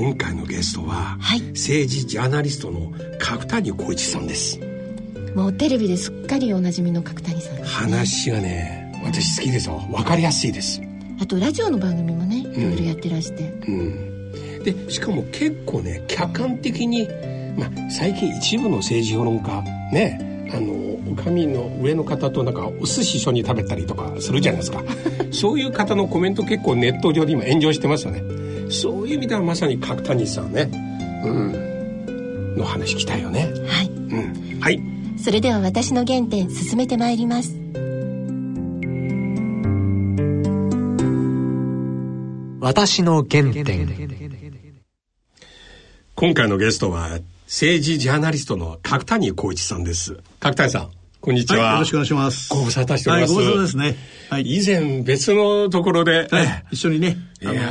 今回のゲストは、はい。政治ジャーナリストの角谷浩一さんです。もうテレビですっかりおなじみの角谷さんです、ね、話がね私好きですよ分かりやすいです。あとラジオの番組もねいろいろやってらして、うん。でしかも結構ね客観的に、まあ、最近一部の政治評論家ねあのお上の上の方となんかお寿司一緒に食べたりとかするじゃないですか。そういう方のコメント結構ネット上で今炎上してますよねそういう意味ではまさに角谷さんね。うん。の話聞きたいよね。はい。うん。はい。それでは私の原点進めてまいります。私の原点。今回のゲストは政治ジャーナリストの角谷浩一さんです。角谷さんこんにちは、はい、よろしくお願いします。ご無沙汰しております、はい、ご無沙汰ですね。はい。以前別のところで、はい、一緒にね、あいや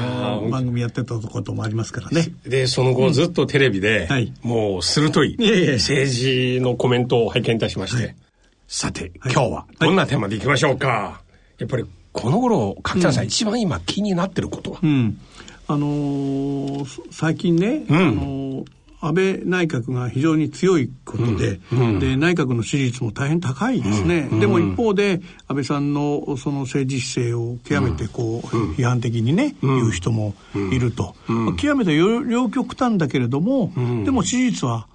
番組やってたこともありますからね。でその後ずっとテレビで、はい。もう鋭い政治のコメントを拝見いたしまして、はい。さて、はい。今日はどんなテーマでいきましょうか、やっぱりこの頃角谷さん、一番今気になってることは、うん。あのーそ最近ね、うん。あのー安倍内閣が非常に強いことで、で、内閣の支持率も大変高いですね。でも一方で、安倍さんのその政治姿勢を極めてこう、批判的にね、言う人もいると。まあ極めて両両極端だけれども、でも支持率は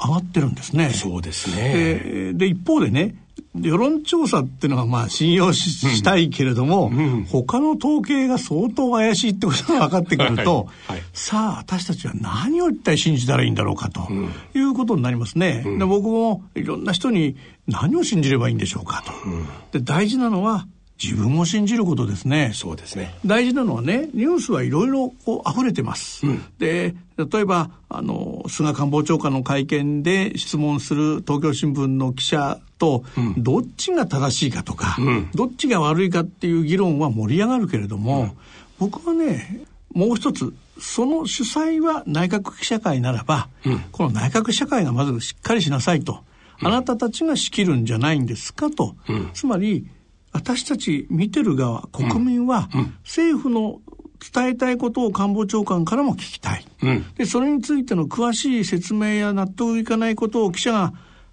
上がってるんですね。そうですね、えーで一方でね世論調査っていうのはまあ信用し,、したいけれども、他の統計が相当怪しいってことが分かってくると、はいはいさあ私たちは何を一体信じたらいいんだろうかということになりますね。で僕もいろんな人に何を信じればいいんでしょうかと。で大事なのは自分を信じることですね。そうですね。大事なのはねニュースはいろいろこう溢れてます、で例えばあの菅官房長官の会見で質問する東京新聞の記者と、どっちが正しいかとか、どっちが悪いかっていう議論は盛り上がるけれども、僕はねもう一つその主催は内閣記者会ならば、この内閣記者会がまずしっかりしなさいと、あなたたちが仕切るんじゃないんですかと、つまり私たち見てる側国民は政府の伝えたいことを官房長官からも聞きたい、でそれについての詳しい説明や納得いかないことを記者が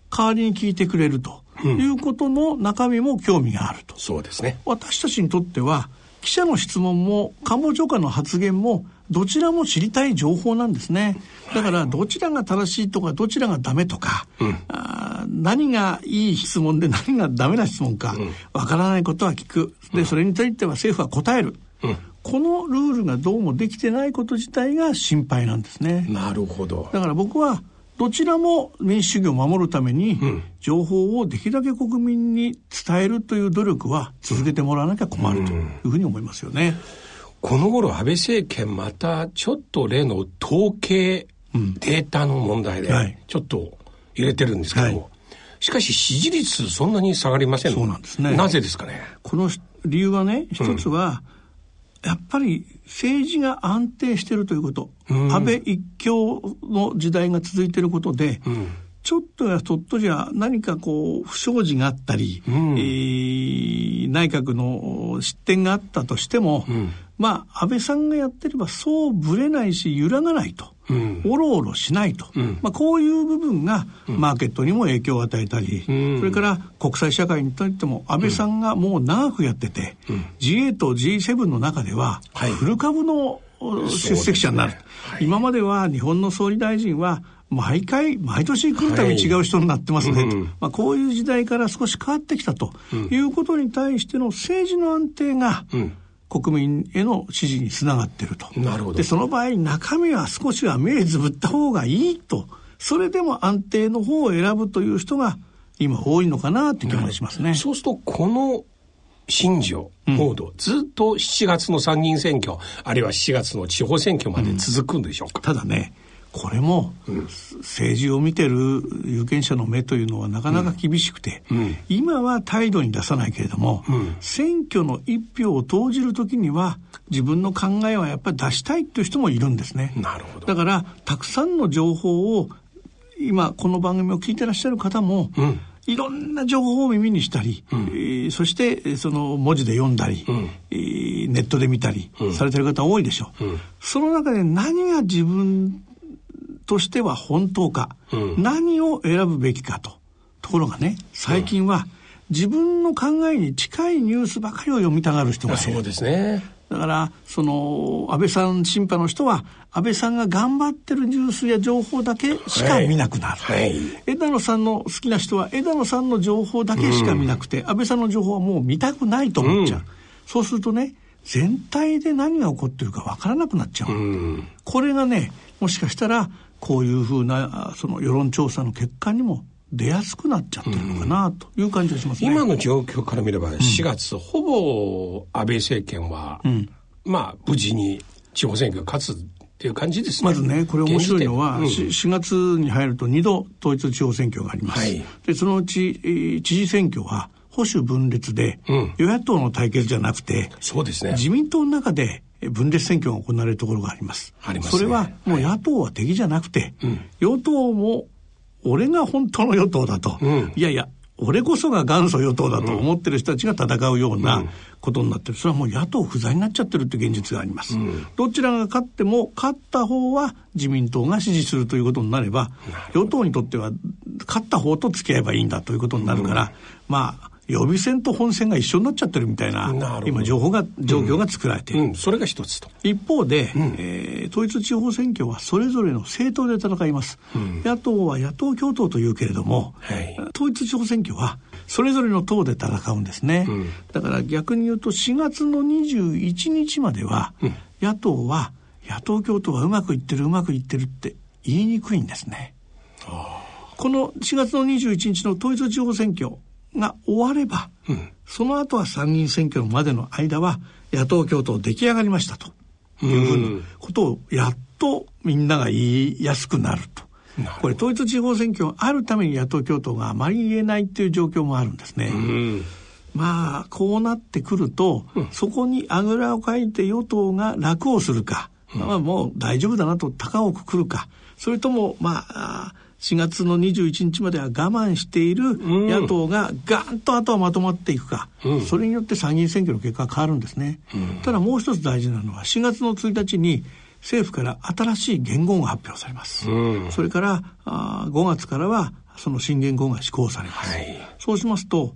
代わりに聞いてくれると。いうことの中身も興味があると。そうですね。私たちにとっては記者の質問も官房長官の発言もどちらも知りたい情報なんですね。だからどちらが正しいとかどちらがダメとか、あー何がいい質問で何がダメな質問かわからないことは聞く。でそれについては政府は答える、このルールがどうもできてないこと自体が心配なんですね。なるほど。だから僕はどちらも民主主義を守るために、情報をできるだけ国民に伝えるという努力は続けてもらわなきゃ困るというふうに思いますよね。この頃安倍政権またちょっと例の統計データの問題ではい。ちょっと入れてるんですけども、はい。しかし支持率そんなに下がりませんそうなんですね。なぜですかね？この理由はね、一つは、やっぱり政治が安定しているということ、安倍一強の時代が続いていることで、ちょっとやそっとじゃ何かこう不祥事があったり、えー内閣の失点があったとしても、まあ安倍さんがやってればそうぶれないし揺らがないと。おろおろしないと、まあ、こういう部分がマーケットにも影響を与えたり、それから国際社会にとっても安倍さんがもう長くやってて、G8、G7 の中でははい。フル株の出席者になる、そうですねはい。今までは日本の総理大臣は毎回毎年来るたびに違う人になってますね、とまあ、こういう時代から少し変わってきたということに対しての政治の安定が、国民への支持につながっていると。なるほど。でその場合中身は少しは目つぶった方がいいと。それでも安定の方を選ぶという人が今多いのかなって気がしますね。そうするとこの信条、モード、ずっと7月の参議院選挙あるいは7月の地方選挙まで続くんでしょうか、ただねこれも、政治を見てる有権者の目というのはなかなか厳しくて、うん、今は態度に出さないけれども、うん、選挙の一票を投じる時には自分の考えはやっぱり出したいっていう人もいるんですね。なるほど。だからたくさんの情報を今この番組を聞いてらっしゃる方も、うん。いろんな情報を耳にしたり、うん、えー、そしてその文字で読んだり、うん、えー、ネットで見たりされてる方多いでしょ。う、うん、その中で何が自分としては本当か、何を選ぶべきかと。ところがね最近は自分の考えに近いニュースばかりを読みたがる人がいる。そうですね。だから、その、安倍さん審判の人は、安倍さんが頑張ってるニュースや情報だけしか見なくなる。はい、枝野さんの好きな人は、枝野さんの情報だけしか見なくて、うん、安倍さんの情報はもう見たくないと思っちゃう。うん、そうするとね、全体で何が起こってるかわからなくなっちゃう。うん、これがね、もしかしたら、こういうふうな、その世論調査の結果にも出やすくなっちゃってるのかなという感じがしますね、今の状況から見れば4月、うん、ほぼ安倍政権は、うん、まあ無事に地方選挙勝つっていう感じですね。まずね、これ面白いのは、うん、4月に入ると2度統一地方選挙があります。はい、で、そのうち、えー、知事選挙は保守分裂で、与野党の対決じゃなくて、そうですね。自民党の中で分裂選挙が行われるところがあります。あります、ね、それはもう野党は敵じゃなくて、はい、与党も俺が本当の与党だと、うん、いやいや俺こそが元祖与党だと思ってる人たちが戦うようなことになってる。それはもう野党不在になっちゃってるって現実があります。うん、どちらが勝っても、勝った方は自民党が支持するということになれば、与党にとっては勝った方と付き合えばいいんだということになるから、うん、まあ、予備選と本選が一緒になっちゃってるみたいな、今情報が、状況が作られている。うんうん、それが一つと。一方で、うん、えー、統一地方選挙はそれぞれの政党で戦います。野党は野党共闘というけれども、はい、統一地方選挙はそれぞれの党で戦うんですね。だから逆に言うと4月の21日までは、野党は野党共闘はうまくいってるうまくいってるって言いにくいんですね。この4月の21日の統一地方選挙が終われば、うん、その後は参議院選挙までの間は野党共闘出来上がりましたと。いうふうなことをやっとみんなが言いやすくなると。これ統一地方選挙があるために野党共闘があまり言えないっていう状況もあるんですね。まあこうなってくると、うん、そこにあぐらをかいて与党が楽をするか、うん、まあもう大丈夫だなと高をくくるかそれともまあ4月の21日までは我慢している野党がガンとあとはまとまっていくか、うん、それによって参議院選挙の結果が変わるんですね、うん、ただもう一つ大事なのは4月の1日に政府から新しい元号が発表されます、うん、それからあ5月からはその新元号が施行されます、はい、そうしますと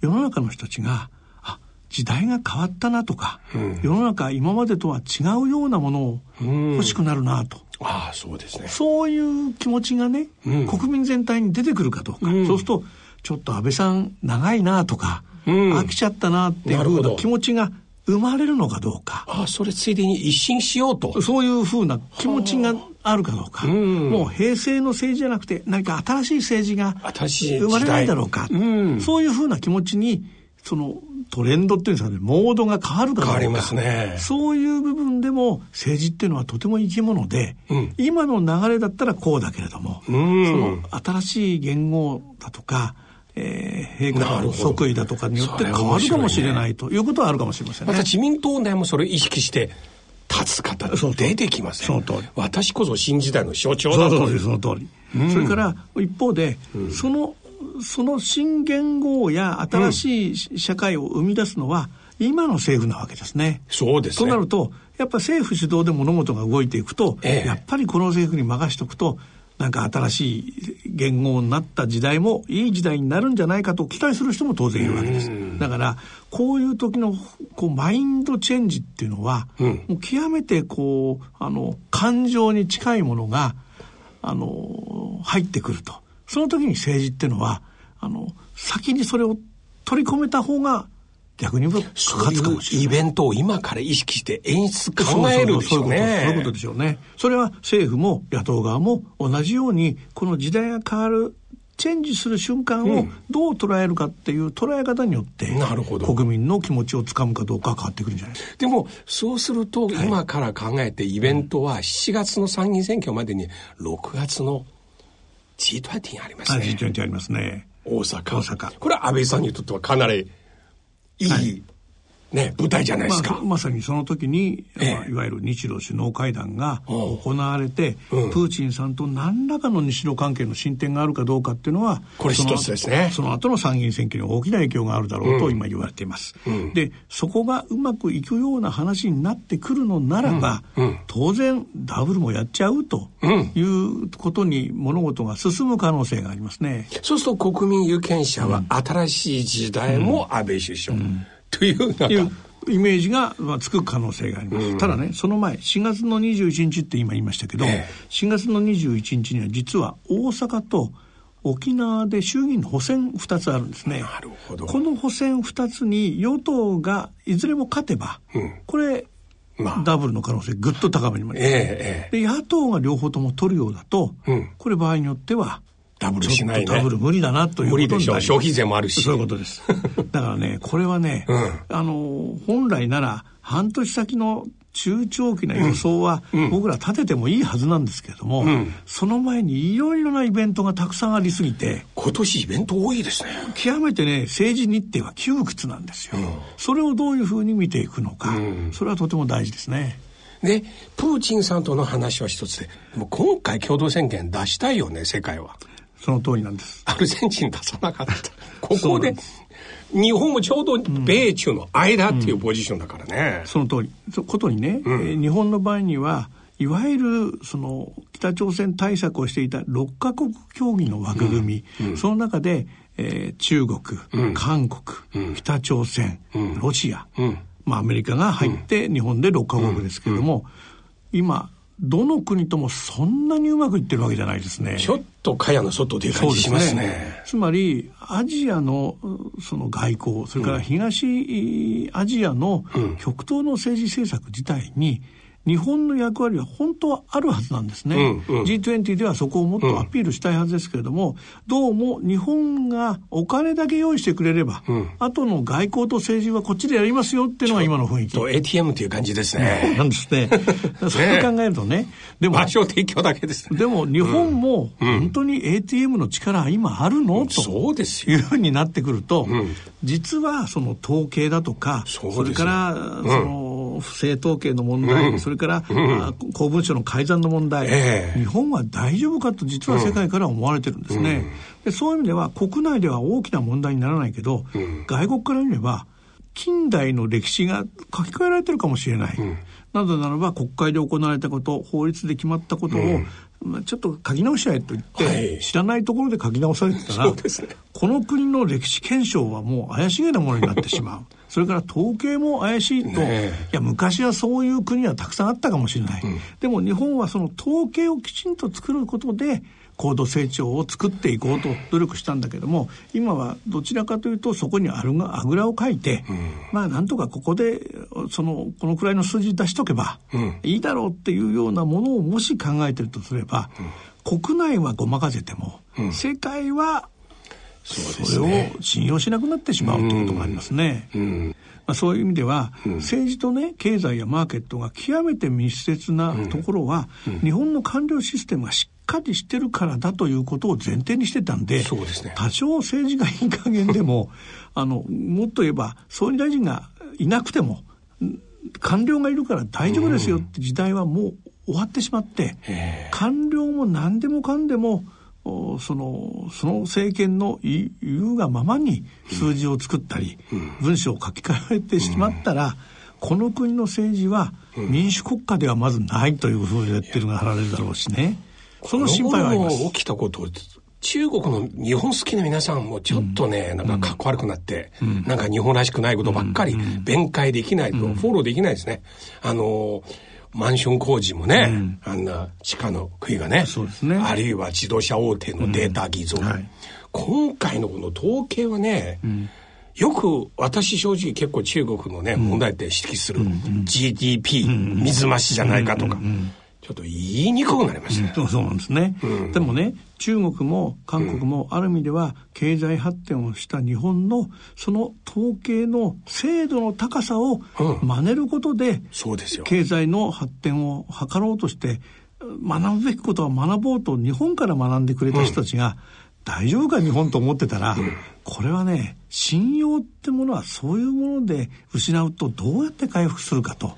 世の中の人たちがあ時代が変わったなとか、世の中今までとは違うようなものを欲しくなるなと、ああそうですね。そういう気持ちがね、うん、国民全体に出てくるかどうか、うん、そうするとちょっと安倍さん長いなとか、うん、飽きちゃったなっていうふうな気持ちが生まれるのかどうか。ああそれついでに一新しようと。そういうふうな気持ちがあるかどうか、もう平成の政治じゃなくて何か新しい政治が生まれないだろうか、そういうふうな気持ちにそのトレンドっていうんですかね、モードが変わるかどうか。変わりますね。そういう部分でも政治っていうのはとても生き物で、うん、今の流れだったらこうだけれども、うん、その新しい言語だとか、えー、陛下の即位だとかによって変わるかもしれないということはあるかもしれませんね。また自民党内もそれを意識して立つ方出てきますね。その通り。私こそ新時代の象徴だと。その通り。それから一方で、そのその新元号や新しい社会を生み出すのは、今の政府なわけですね。そうですね。となると、やっぱ政府主導で物事が動いていくと、ええ、やっぱりこの政府に任しておくと、なんか新しい言語になった時代もいい時代になるんじゃないかと期待する人も当然いるわけです。だから、こういう時のこうマインドチェンジっていうのは、うん、もう極めてこう、あの、感情に近いものが、あの、入ってくると。その時に政治っていうのは、あの、先にそれを取り込めた方が逆に言えば勝つかもしれない。イベントを今から意識して演出考えるでしょうね。そういうことでしょうね。それは政府も野党側も同じように、この時代が変わるチェンジする瞬間をどう捉えるかっていう捉え方によって、なるほど国民の気持ちをつかむかどうか変わってくるんじゃないですか。でも、そうすると、今から考えてイベントは7月の参議院選挙までに6月の G20 ありますね。G20 ありますね。大阪。大阪。これは安倍さんにとってはかなりいい、はいね、舞台じゃないですか。まあ、まさにその時に、ええ、いわゆる日露首脳会談が行われて、うん、プーチンさんと何らかの日露関係の進展があるかどうかっていうのは、これ一つですね。その後の参議院選挙に大きな影響があるだろうと今言われています。うん、で、そこがうまくいくような話になってくるのならば、うん、当然ダブルもやっちゃうということに物事が進む可能性がありますね。そうすると国民有権者は新しい時代も安倍首相。というイメージがつく可能性があります、うん、ただねその前4月の21日って今言いましたけど、ええ、4月の21日には実は大阪と沖縄で衆議院の補選2つあるんですね。なるほど。この補選2つに与党がいずれも勝てば、うん、これまあ、ダブルの可能性ぐっと高めになります、ええ、で野党が両方とも取るようだと、うん、これ場合によってはダブルしないね。ダブル無理だなということ無理でしょう。消費税もあるし。そういうことです。だからね、これはね、うん、あの、本来なら半年先の中長期な予想は僕ら立ててもいいはずなんですけれども、うん、その前にいろいろなイベントがたくさんありすぎて今年イベント多いですね。極めてね政治日程は窮屈なんですよ、うん、それをどういうふうに見ていくのか、うん、それはとても大事ですね。でプーチンさんとの話は一つでも今回共同宣言出したいよね世界はその通りなんです。アルゼンチン出さなかった。ここで、日本もちょうど米中の間っていうポジションだからね。うん、その通り。そことにね、うん、日本の場合には、いわゆるその北朝鮮対策をしていた6カ国協議の枠組み、うん、その中で、えー、中国、韓国、北朝鮮、ロシア、まあアメリカが入って日本で6カ国ですけれども、今どの国ともそんなにうまくいってるわけじゃないですね。ちょっと茅の外という感じしますね。すねつまり、アジアのその外交、それから東アジアの極東の政治政策自体に、日本の役割は本当はあるはずなんですね、うんうん、G20 ではそこをもっとアピールしたいはずですけれども、うん、どうも日本がお金だけ用意してくれれば、うん、後の外交と政治はこっちでやりますよっていうのが今の雰囲気。と ATM という感じですね。なんですね。そう考えるとね、でも場所提供だけです、ね、でも日本も本当に ATM の力今あるの、とそうですいうふうになってくると、実はその統計だとか、それからその不正統計の問題、うん、それから、うん、公文書の改ざんの問題、えー、日本は大丈夫かと実は世界から思われてるんですね、でそういう意味では国内では大きな問題にならないけど、外国から見れば近代の歴史が書き換えられてるかもしれない、なぜならば国会で行われたこと法律で決まったことを、まあ、ちょっと書き直しちゃえと言って、はい、知らないところで書き直されてたら、ね、この国の歴史検証はもう怪しげなものになってしまう。それから統計も怪しいと、ね、いや昔はそういう国はたくさんあったかもしれない、うん、でも日本はその統計をきちんと作ることで高度成長を作っていこうと努力したんだけども今はどちらかというとそこにあるがあぐらをかいて、うん、まあなんとかここでそのこのくらいの数字出しとけばいいだろうっていうようなものをもし考えてるとすれば、うん、国内はごまかせても、うん、世界はそれを信用しなくなってしまうということがありますね。まあ、そういう意味では、政治とね経済やマーケットが極めて密接なところは、日本の官僚システムがしっかりしてるからだということを前提にしてたんで、そうですね、多少政治がいい加減でも あのもっと言えば総理大臣がいなくても官僚がいるから大丈夫ですよって時代はもう終わってしまって、官僚も何でもかんでもそのその政権の言うがままに数字を作ったり、文章を書き換えてしまったら、この国の政治は民主国家ではまずないというふうに言ってるが貼られるだろうしね。その心配はあります。起きたこと中国の日本好きな皆さんもちょっとね、うん、なんかかっこ悪くなって、うん、なんか日本らしくないことばっかり弁解できないと、フォローできないですね。あのマンション工事もね、うん、あんな地下の杭がねそうですね。あるいは自動車大手のデータ偽造、はい、今回のこの統計はね、よく私正直結構中国のね、問題点指摘する、GDP、水増しじゃないかとか、ちょっと言いにくくなりました。ね、うん、そうなんですね、うん、でもね中国も韓国もある意味では経済発展をした日本のその統計の精度の高さを真似ることで、そうですよ。経済の発展を図ろうとして学ぶべきことは学ぼうと日本から学んでくれた人たちが、大丈夫か日本と思ってたら、これはね信用ってものはそういうもので失うとどうやって回復するかと。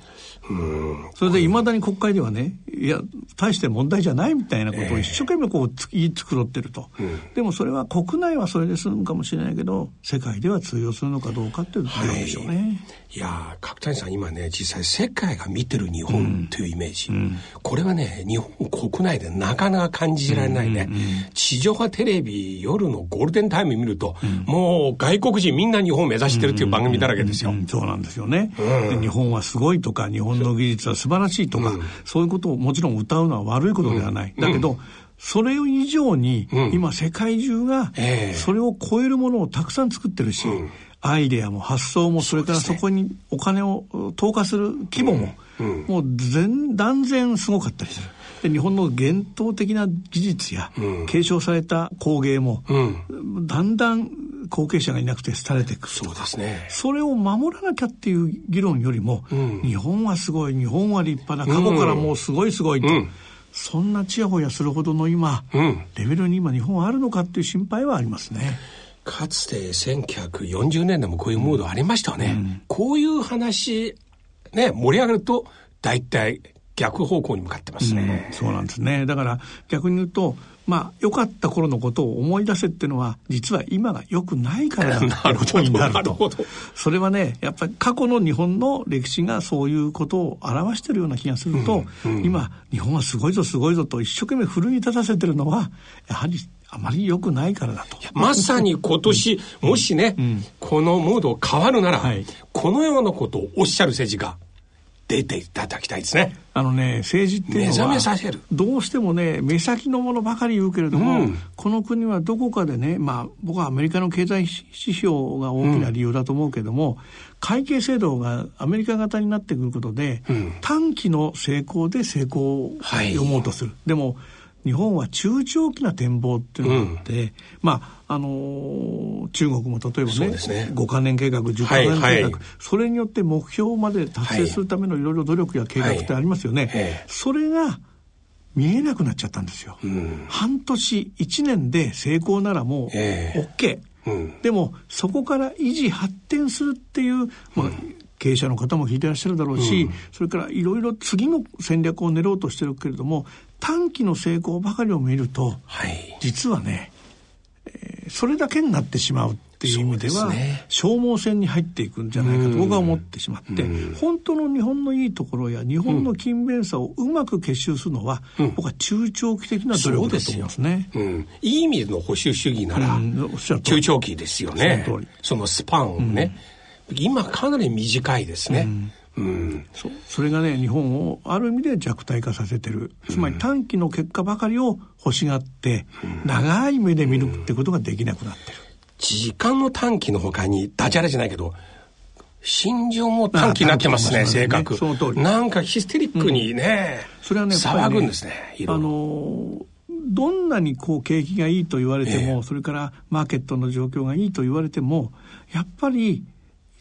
それでいまだに国会ではねいや大して問題じゃないみたいなことを一生懸命こう言い繕ってると、でもそれは国内はそれで済むかもしれないけど世界では通用するのかどうかっていうところでしょうね。はい。いや角谷さん今ね実際世界が見てる日本というイメージ、うん、これはね日本国内でなかなか感じられないね、うんうん、地上波テレビ夜のゴールデンタイム見ると、うん、もう外国人みんな日本を目指してるっていう番組だらけですよ、そうなんですよね、日本はすごいとか日本の技術は素晴らしいとか、そういうことをもちろん歌うのは悪いことではない、だけど、それ以上に、今世界中がそれを超えるものをたくさん作ってるし、アイデアも発想もそれからそこにお金を投下する規模も、もう全断然すごかったりする。で日本の伝統的な技術や、継承された工芸も、だんだん後継者がいなくて廃れていく。そうですね。それを守らなきゃっていう議論よりも、うん、日本はすごい日本は立派な過去からもうすごいすごいと、うん、そんなちやほやするほどの今、うん、レベルに今日本はあるのかっていう心配はありますね。かつて1940年でもこういうムードありましたよね。うん、こういう話、ね、盛り上がると、大体逆方向に向かってますね、うん、そうなんですね。だから逆に言うと、まあ、良かった頃のことを思い出せっていうのは、実は今が良くないからだということになると。それはね、やっぱり過去の日本の歴史がそういうことを表してるような気がすると、うんうん、今、日本はすごいぞすごいぞと一生懸命奮い立たせてるのは、やはりあまり良くないからだと。まさに今年、もしね、うん、このムード変わるなら、はい、このようなことをおっしゃる政治家、出ていただきたいですね。あのね、政治っていうのは、目覚めさせる。どうしてもね、目先のものばかり言うけれども、うん、この国はどこかでね、まあ、僕はアメリカの経済指標が大きな理由だと思うけれども、うん、会計制度がアメリカ型になってくることで、うん、短期の成功で成功を読もうとする。はい、でも、日本は中長期な展望っていうのがあって、うん、まああのー、中国も例えばねね。5か年計画10か年計画、はいはい、それによって目標まで達成するためのいろいろ努力や計画ってありますよね。はいはい、それが見えなくなっちゃったんですよ。うん、半年1年で成功ならもう OK。うん、でもそこから維持発展するっていう、まあ、経営者の方も聞いてらっしゃるだろうし、うん、それからいろいろ次の戦略を練ろうとしてるけれども短期の成功ばかりを見ると、はい、実はね、えー、それだけになってしまうっていう意味では、ね、消耗戦に入っていくんじゃないかと僕は思ってしまって、本当の日本のいいところや日本の勤勉さをうまく結集するのは、うん、僕は中長期的な努力だと思いますね。うん、いい意味の保守主義なら、中長期ですよね。そのスパンをね。今かなり短いですね。うん、そそれがね日本をある意味で弱体化させてる。つまり短期の結果ばかりを欲しがって、長い目で見るってことができなくなってる、時間の短期のほかにダジャレじゃないけど心情も短期になってますね、性格。その通り。なんかヒステリックにね、うん、それはね、騒ぐんですね、あのどんなにこう景気がいいと言われても、えー、それからマーケットの状況がいいと言われても、やっぱり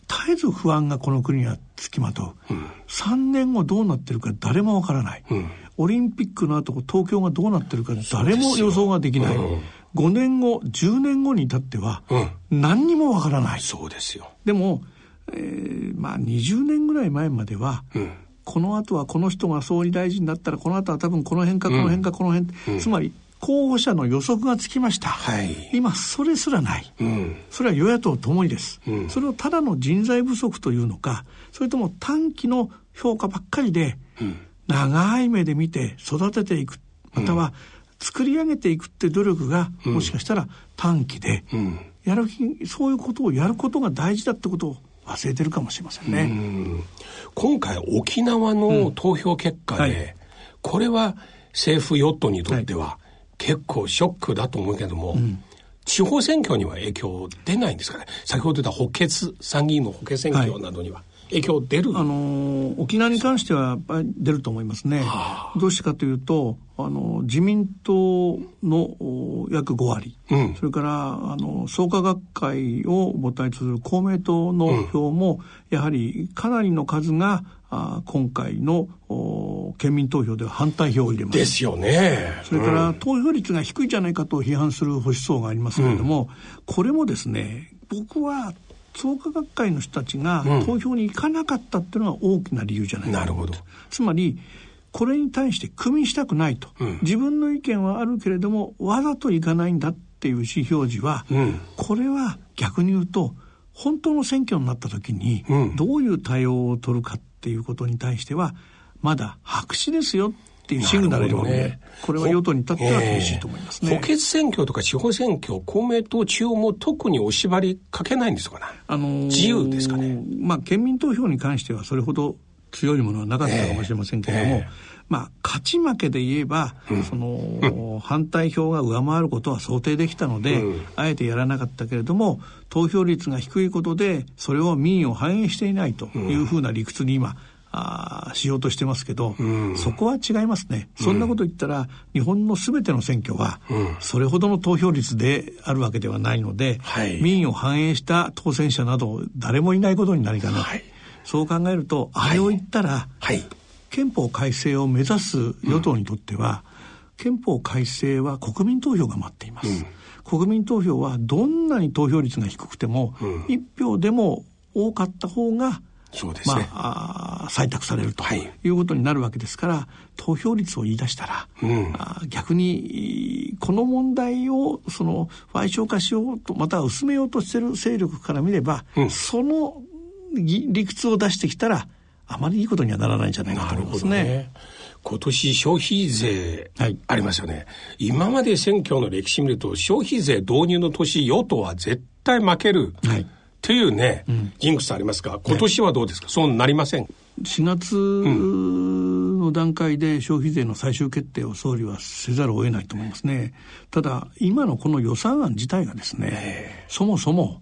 絶えず不安がこの国にはつきまとう、うん、3年後どうなってるか誰もわからない、うん、オリンピックの後東京がどうなってるか誰も予想ができない、うん、5年後10年後に至っては、何にもわからない。そうですよ。でも、えー、まあ20年ぐらい前までは、この後はこの人が総理大臣になったらこの後は多分この辺かこの辺かこの辺、つまり候補者の予測がつきました、はい、今それすらない、うん、それは与野党ともにです、うん、それをただの人材不足というのかそれとも短期の評価ばっかりで、長い目で見て育てていくまたは作り上げていくって努力が、もしかしたら短期で、やる気そういうことをやることが大事だってことを忘れてるかもしれませんね。今回沖縄の投票結果で、はい、これは政府与党にとっては、はい結構ショックだと思うけども、うん、地方選挙には影響出ないんですかね？先ほど言った補欠参議院の補欠選挙などには、はい。影響出る？あの沖縄に関してはやっぱり出ると思いますね。どうしてかというとあの自民党の約5割、うん、それからあの創価学会を母体とする公明党の票も、やはりかなりの数があ今回の県民投票では反対票を入れます。ですよね。それから、投票率が低いじゃないかと批判する保守層がありますけれども、うん、これもですね僕は創価学会の人たちが投票に行かなかったっていうのが大きな理由じゃないかなるほど。つまりこれに対して組みしたくないと、うん、自分の意見はあるけれどもわざといかないんだっていう意思表示は、うん、これは逆に言うと本当の選挙になった時にどういう対応を取るかっていうことに対してはまだ白紙ですよっていうシグナルで、ね、これは与党に至っては厳しいと思いますね。補欠選挙とか地方選挙、公明党中央も特にお縛りかけないんですかね？あのー、自由ですかね？まあ、県民投票に関してはそれほど強いものはなかったかもしれませんけれども、えーえー、まあ、勝ち負けで言えば、うん、その、うん、反対票が上回ることは想定できたので、うん、あえてやらなかったけれども、投票率が低いことで、それを民意を反映していないというふうな理屈に今、あしようとしてますけど、うん、そこは違いますね。そんなこと言ったら、日本のすべての選挙は、それほどの投票率であるわけではないので、はい、民意を反映した当選者など誰もいないことになりかな、はい、そう考えると、あれを言ったら、はい、憲法改正を目指す与党にとっては、うん、憲法改正は国民投票が待っています。うん。国民投票はどんなに投票率が低くても、一、票でも多かった方がそうですね、まあ、採択されるとい。うことになるわけですから、はい、投票率を言い出したら、うん、あ逆にこの問題をその賠償化しようとまたは薄めようとしている勢力から見れば、うん、その理屈を出してきたらあまりいいことにはならないんじゃないかと思いますね。ね。今年消費税ありますよね、はい、今まで選挙の歴史見ると消費税導入の年与党は絶対負ける。はい。っていうね、うん、ジンクスありますが、今年はどうですか、ね、そうなりません。4月の段階で消費税の最終決定を総理はせざるを得ないと思いますね。ただ、今のこの予算案自体がですね、そもそも、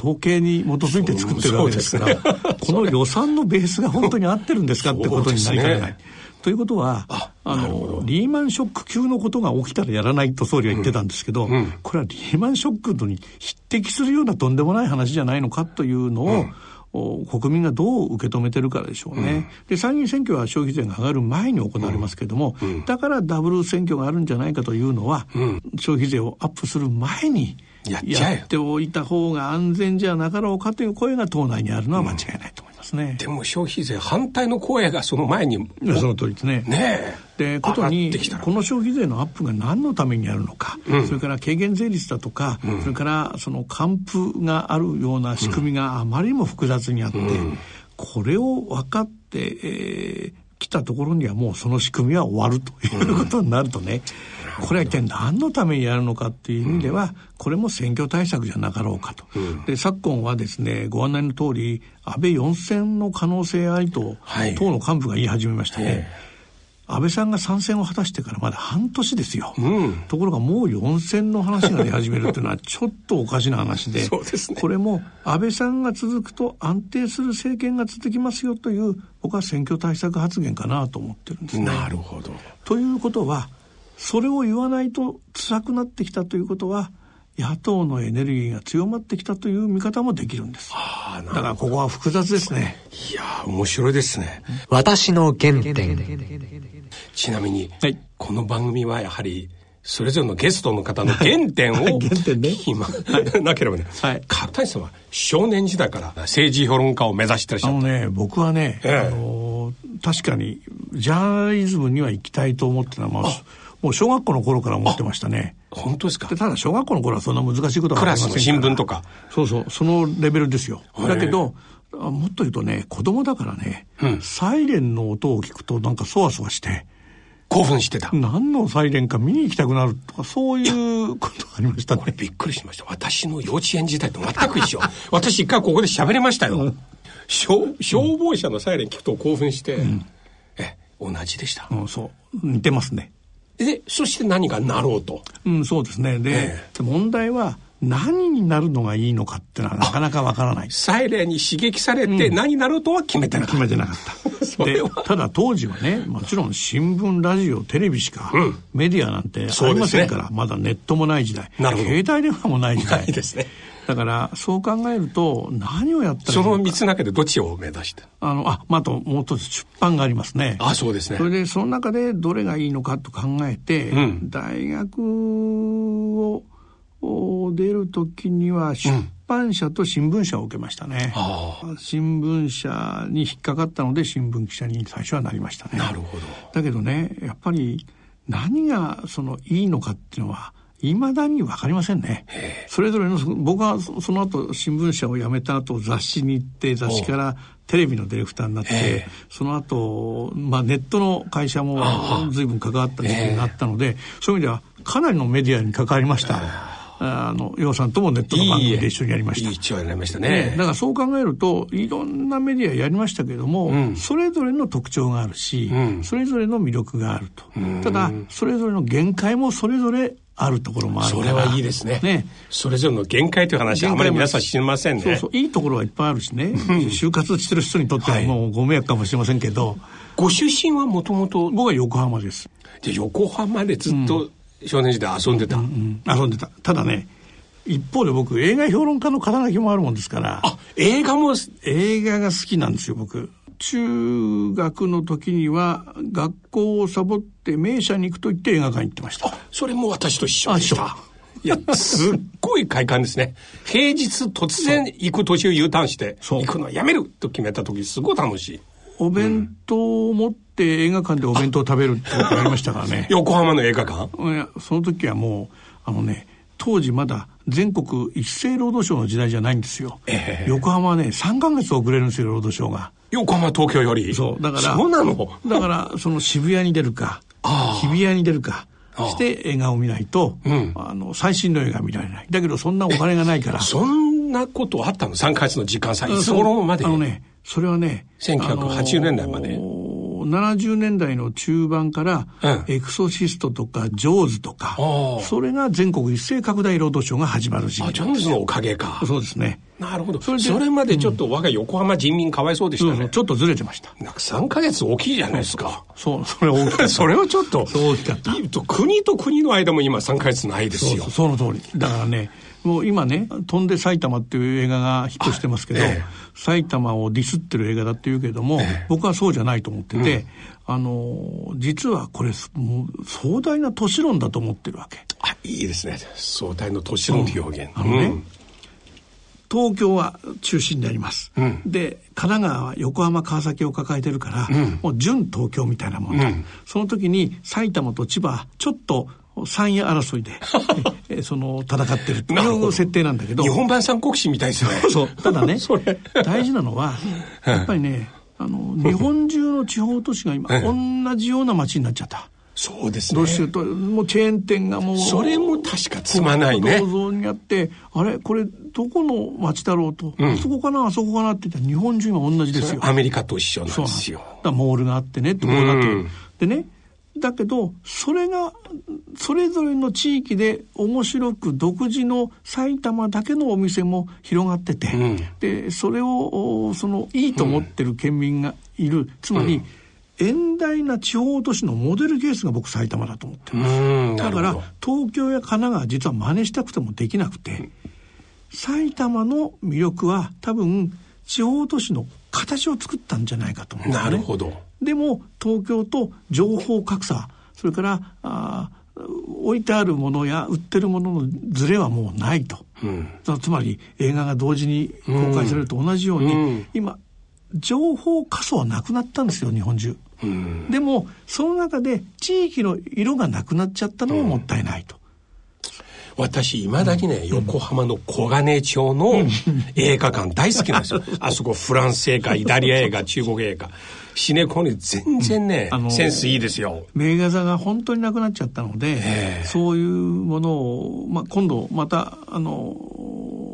統計に基づいて作ってるわけですから、この予算のベースが本当に合ってるんですかってことになりかねない。ということは、あの、リーマンショック級のことが起きたらやらないと総理は言ってたんですけど、うん。うん、これはリーマンショックに匹敵するようなとんでもない話じゃないのかというのを、国民がどう受け止めてるからでしょうね、うん、で参議院選挙は消費税が上がる前に行われますけれども、うん、だからダブル選挙があるんじゃないかというのは、うん、消費税をアップする前にやっておいた方が安全じゃなかろうかという声が党内にあるのは間違いないと思いますね。でも消費税反対の声がその前に。その通りですね。ねで、ことに、この消費税のアップが何のためにあるのか、うん、それから軽減税率だとか、うん、それからその還付があるような仕組みがあまりにも複雑にあって、うん、これを分かって、えー、来たところにはもうその仕組みは終わるということになるとね、これは一体何のためにやるのかっていう意味では、これも選挙対策じゃなかろうかと。で、昨今はですね、ご案内の通り、安倍4選の可能性ありと、党の幹部が言い始めましたね。安倍さんが参戦を果たしてからまだ半年ですよ、うん、ところがもう4選の話が出始めるっていうのはちょっとおかしな話で そうです、ね、これも安倍さんが続くと安定する政権が続きますよという僕は選挙対策発言かなと思ってるんですね。なるほど。ということはそれを言わないと辛くなってきたということは野党のエネルギーが強まってきたという見方もできるんです。だからここは複雑ですね。いや面白いですね。私の原点。ちなみに、はい、この番組はやはり、それぞれのゲストの方の原点を 原点ね。今、なければね。はい。片谷さんは少年時代から政治評論家を目指してらっしゃった。あのね、僕はね、ええ、あの確かにジャーナリズムには行きたいと思ってたのは、まあ、もう小学校の頃から思ってましたね。本当ですか？ただ小学校の頃はそんな難しいことはありませんからクラスの新聞とか。そうそう、そのレベルですよ。だけど、もっと言うとね、子供だからね、うん、サイレンの音を聞くとなんかそわそわして、興奮してた。何のサイレンか見に行きたくなるとか、そういうことがありましたね。これびっくりしました。私の幼稚園時代と全く一緒。私一回ここで喋れましたよ。消消防車のサイレン聞くと興奮して、うん、え、同じでした。うん、そう。似てますね。で、そして何かなろうと。うん、そうですね。で、え問題は、何になるのがいいのかっていうのはなかなかわからない。サイレンに刺激されて何になるとは決めてなかった。決めてなかった。で、ただ当時はね、もちろん新聞、ラジオ、テレビしか、うんメディアなんてありませんから、まだネットもない時代。なるほど携帯電話もない時代。ないですね。だから、そう考えると、何をやったらいそいのかの三つ中でどっちを目指した？あの、あ、まあ、あともう一つ出版がありますね。あ、そうですねそ。れで、その中でどれがいいのかと考えて、うん大学をお出るときには出版社と新聞社を受けましたね。あ新聞社に引っかかったので新聞記者に最初はなりましたね。なるほど。だけどね、やっぱり何がそのいいのかっていうのは、未だに分かりませんね。それぞれの、僕はそその後新聞社を辞めた後雑誌に行って、雑誌からテレビのディレクターになってええ、その後、まあネットの会社も随分関わった時期になったので、そういう意味ではかなりのメディアに関わりました。あの、洋さんともネットの番組で一緒にやりました。いい。一応やりましたね。ね。だからそう考えるといろんなメディアやりましたけれども、うん。それぞれの特徴があるし、うん。それぞれの魅力があると、ただそれぞれの限界もそれぞれあるところもあるそれはいいですね。ね。それぞれの限界という話はあまり皆さん知りませんね。そうそう。いいところはいっぱいあるしね、就活してる人にとってははい。もうご迷惑かもしれませんけど、ご出身はもともと、僕は横浜です、で横浜でずっと少年時代遊んでた？うん遊んでた。ただね一方で僕映画評論家の肩書きもあるもんですから。あ、映画も、映画が好きなんですよ僕中学の時には学校をサボって名車に行くと言って映画館に行ってました。それも私と一緒でしあた。いや、すっごい快感ですね。平日突然行く途中 U ターンして、行くのはやめると決めた時すごい楽しい。お弁当を持って映画館でお弁当を食べるってことやりましたからね。横浜の映画館？いやその時はもうあのね当時まだ全国一斉労働省の時代じゃないんですよ、ええ。横浜はね3ヶ月遅れるんですよ労働省が横浜東京より。そうだからそうなの？だからその渋谷に出るか日比谷に出るかして映画を見ないと、うん。あの最新の映画見られない。だけどそんなお金がないから。そんなことあったの ?3 ヶ月の時間差。いつ頃まで？あのねそれはね1980年代まで。あの70年代の中盤から、うんエクソシストとかジョーズとかそれが全国一斉拡大労働省が始まる時あ、期ジョーンズのおかげか。そうですねなるほど。それでそれまでちょっと我が横浜人民かわいそうでしたね。そうそうちょっとずれてましたなんか3ヶ月大きいじゃないですか。そうそれは大きかった それはちょっと。そう大きかった国と国の間も今3ヶ月ないですよそう。その通りだからねもう今ね「飛んで埼玉」っていう映画がヒットしてますけど、ええ。埼玉をディスってる映画だって言うけども、僕はそうじゃないと思ってて、あの実はこれ壮大な都市論だと思ってるわけ。あ、いいですね。相対の都市論という表現。あのねうん。東京は中心であります、うん。で神奈川は横浜川崎を抱えてるから、もう準東京みたいなもんだ、うん。その時に埼玉と千葉はちょっと三位争いで えその戦ってるという設定なんだけど日本版三国志みたいですね。そうただね 大事なのはやっぱりねあの日本中の地方都市が今ええ同じような街になっちゃった。そうですね。どうしてるともうチェーン店がもうそれも確かつまないね銅。像にあってあれこれどこの町だろうと、うんあそこかなあそこかなって言ったら日本中今同じですよ。アメリカと一緒なんですよ。だモールがあってねところがあって、うんでねだけどそれがそれぞれの地域で面白く独自の埼玉だけのお店も広がってて、うん。でそれをおそのいいと思ってる県民がいる、つまり、遠大な地方都市のモデルケースが僕埼玉だと思ってる。うん、なだから。東京や神奈川は実は真似したくてもできなくて、埼玉の魅力は多分地方都市の形を作ったんじゃないかと思うんだよね。なるほど。でも東京と情報格差それからあー置いてあるものや売ってるもののズレはもうないと。うん。つまり映画が同時に公開されると同じように、うん今情報過疎はなくなったんですよ日本中。うん。でもその中で地域の色がなくなっちゃったのももったいないと。私、いまだにね、横浜の小金町の映画館大好きなんですよ。あそこフランス映画、イタリア映画、中国映画。シネコンに全然ね、あのーセンスいいですよ。名画座が本当になくなっちゃったので、ええそういうものを、まあ、今度またあの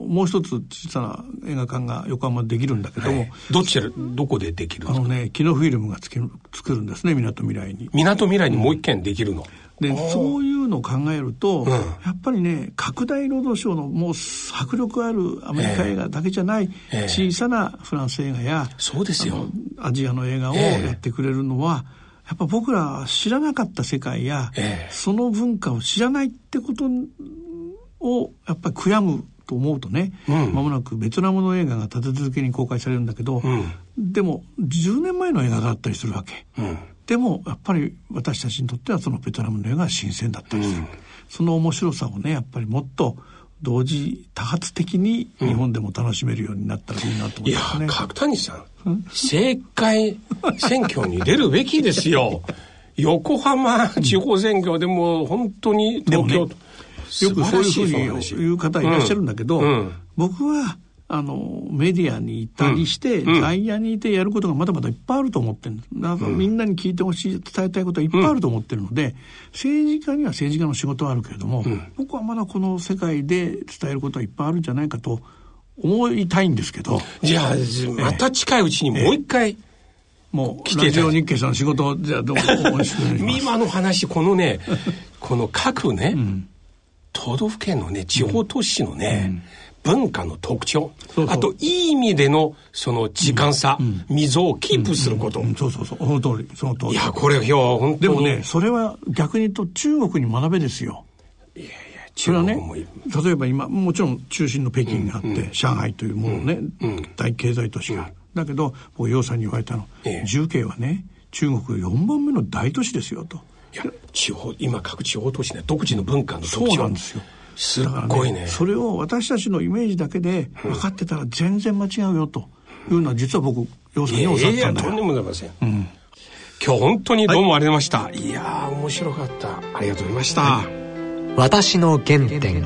もう一つ小さな映画館が横浜でできるんだけども、どちら、どこでできるんですか？あのね、キノフィルムがつける作るんですね、みなとみらいに。港未来にもう一軒できるの？でそういうのを考えると、うん。やっぱりね拡大労働省のもう迫力あるアメリカ映画だけじゃないええ。小さなフランス映画や、そうですよ。アジアの映画をええ。やってくれるのは、やっぱ僕ら知らなかった世界や、ええ。その文化を知らないってことをやっぱり悔やむと思うとね、うん。間もなくベトナムの映画が立て続けに公開されるんだけど、うん。でも10年前の映画だったりするわけ。うんでもやっぱり私たちにとってはそのベトナムの映画が新鮮だったりする、その面白さをねやっぱりもっと同時多発的に日本でも楽しめるようになったらいいなと思いやいますね。角谷さん政界選挙に出るべきですよ。横浜地方選挙でも本当に東京、ねよくそういうふうに話言う方いらっしゃるんだけど、うん。うん。僕はあのメディアにいたりして、うん。外野にいてやることがまだまだいっぱいあると思ってるだからみんなに聞いてほしい伝えたいことはいっぱいあると思ってるので、政治家には政治家の仕事はあるけれども、僕はまだこの世界で伝えることはいっぱいあるんじゃないかと思いたいんですけどじゃあまた近いうちにもう一回、もう来てラジオ日経さんの仕事をじゃあどう。今の話このねこの各ね、都道府県のね地方都市のね、文化の特徴。そうそう。あといい意味でのその時間差、溝をキープすること、うん。そうそうそう。その通り。その通り。いやこれいや本当にでもねそれは逆に言うと中国に学べですよ。それはね中国も例えば今もちろん中心の北京があって、上海というものね、大経済都市がある、だけど僕楊さんに言われたの、ええ。重慶はね中国4番目の大都市ですよと。いや地方今各地方都市ね独自の文化のそう特徴なんですよすっだからごいね。それを私たちのイメージだけで分かってたら全然間違うよというのは実は僕楊さんいやに教わいやいやとんでったんだよ。もございません、今日本当にどうもありがとうございました、い、やー面白かった。ありがとうございました、私の原点。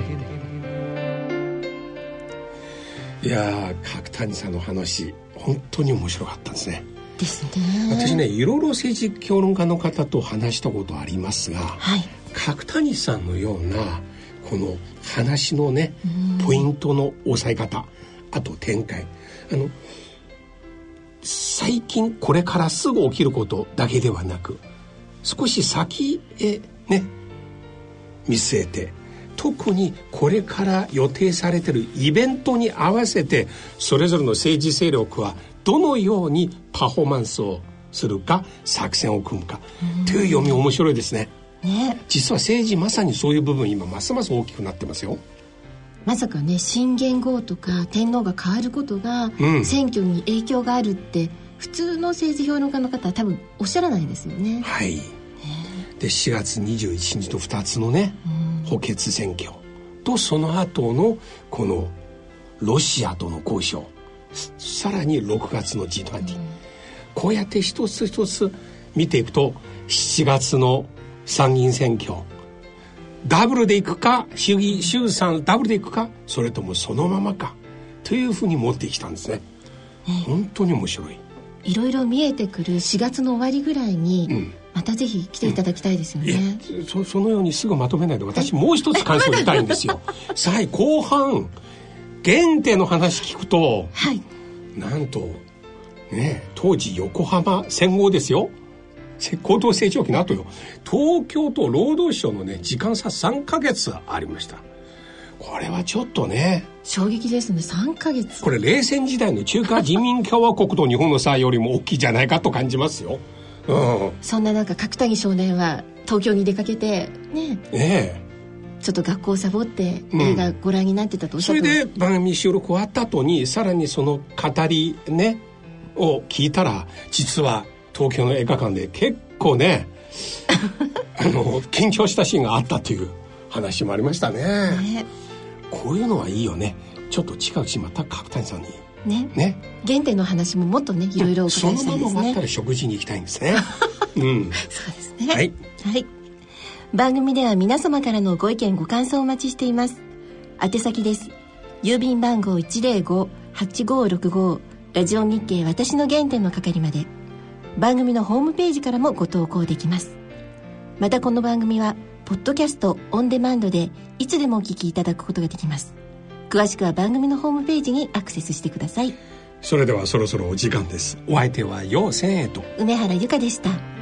いやー角谷さんの話本当に面白かったですね。ですね。私ねいろいろ政治評論家の方と話したことありますが、はい。角谷さんのようなこの話のねポイントの押さえ方あと展開。あの最近これからすぐ起きることだけではなく少し先へね見据えて特にこれから予定されてるイベントに合わせてそれぞれの政治勢力はどのようにパフォーマンスをするか作戦を組むか。という読み面白いですね。ね。実は政治まさにそういう部分今ますます大きくなってますよ。まさかね新元号とか天皇が変わることがうん。選挙に影響があるって普通の政治評論家の方は多分おっしゃらないですよね。はい。で4月21日と2つのね補欠選挙とその後のこのロシアとの交渉。すさらに6月の G20、こうやって一つ一つ見ていくと7月の参議院選挙ダブルでいくか衆議衆参ダブルでいくかそれともそのままかというふうに持ってきたんですね。本当に面白い。いろいろ見えてくる4月の終わりぐらいに、んまたぜひ来ていただきたいですよいやね。そそのようにすぐまとめないで私もう一つ感想を言いたいんですよ。さあ後半原点の話聞くとはい。なんとね当時横浜戦後ですよせ高等 成長期の後よ。東京と労働省のね時間差3ヶ月ありました。これはちょっとね。衝撃ですね。3ヶ月。これ冷戦時代の中華人民共和国と日本の差よりも大きいじゃないかと感じますよ。うん、そんな中角谷少年は東京に出かけてね。ねえ。ちょっと学校をサボってうん。映画ご覧になってたとおっしそれゃってまで番組収録終わった後にさらにその語りねを聞いたら実は東京の映画館で結構ね あの緊張したシーンがあったという話もありましたね。すね。こういうのはいいよね。ちょっと近いうちまた角谷さんに。ね。ね。原点の話ももっとねいろいろお伺そのいしたいですね。まま終わったら食事に行きたいんですね。うん。そうですね。はい。はい。番組では皆様からのご意見ご感想をお待ちしています。宛先です。郵便番号105-8565ラジオ日経私の原点の係まで。番組のホームページからもご投稿できます。またこの番組は、ポッドキャストオンデマンドでいつでもお聞きいただくことができます。詳しくは番組のホームページにアクセスしてください。それではそろそろお時間ですお相手は陽千恵と梅原由香でした。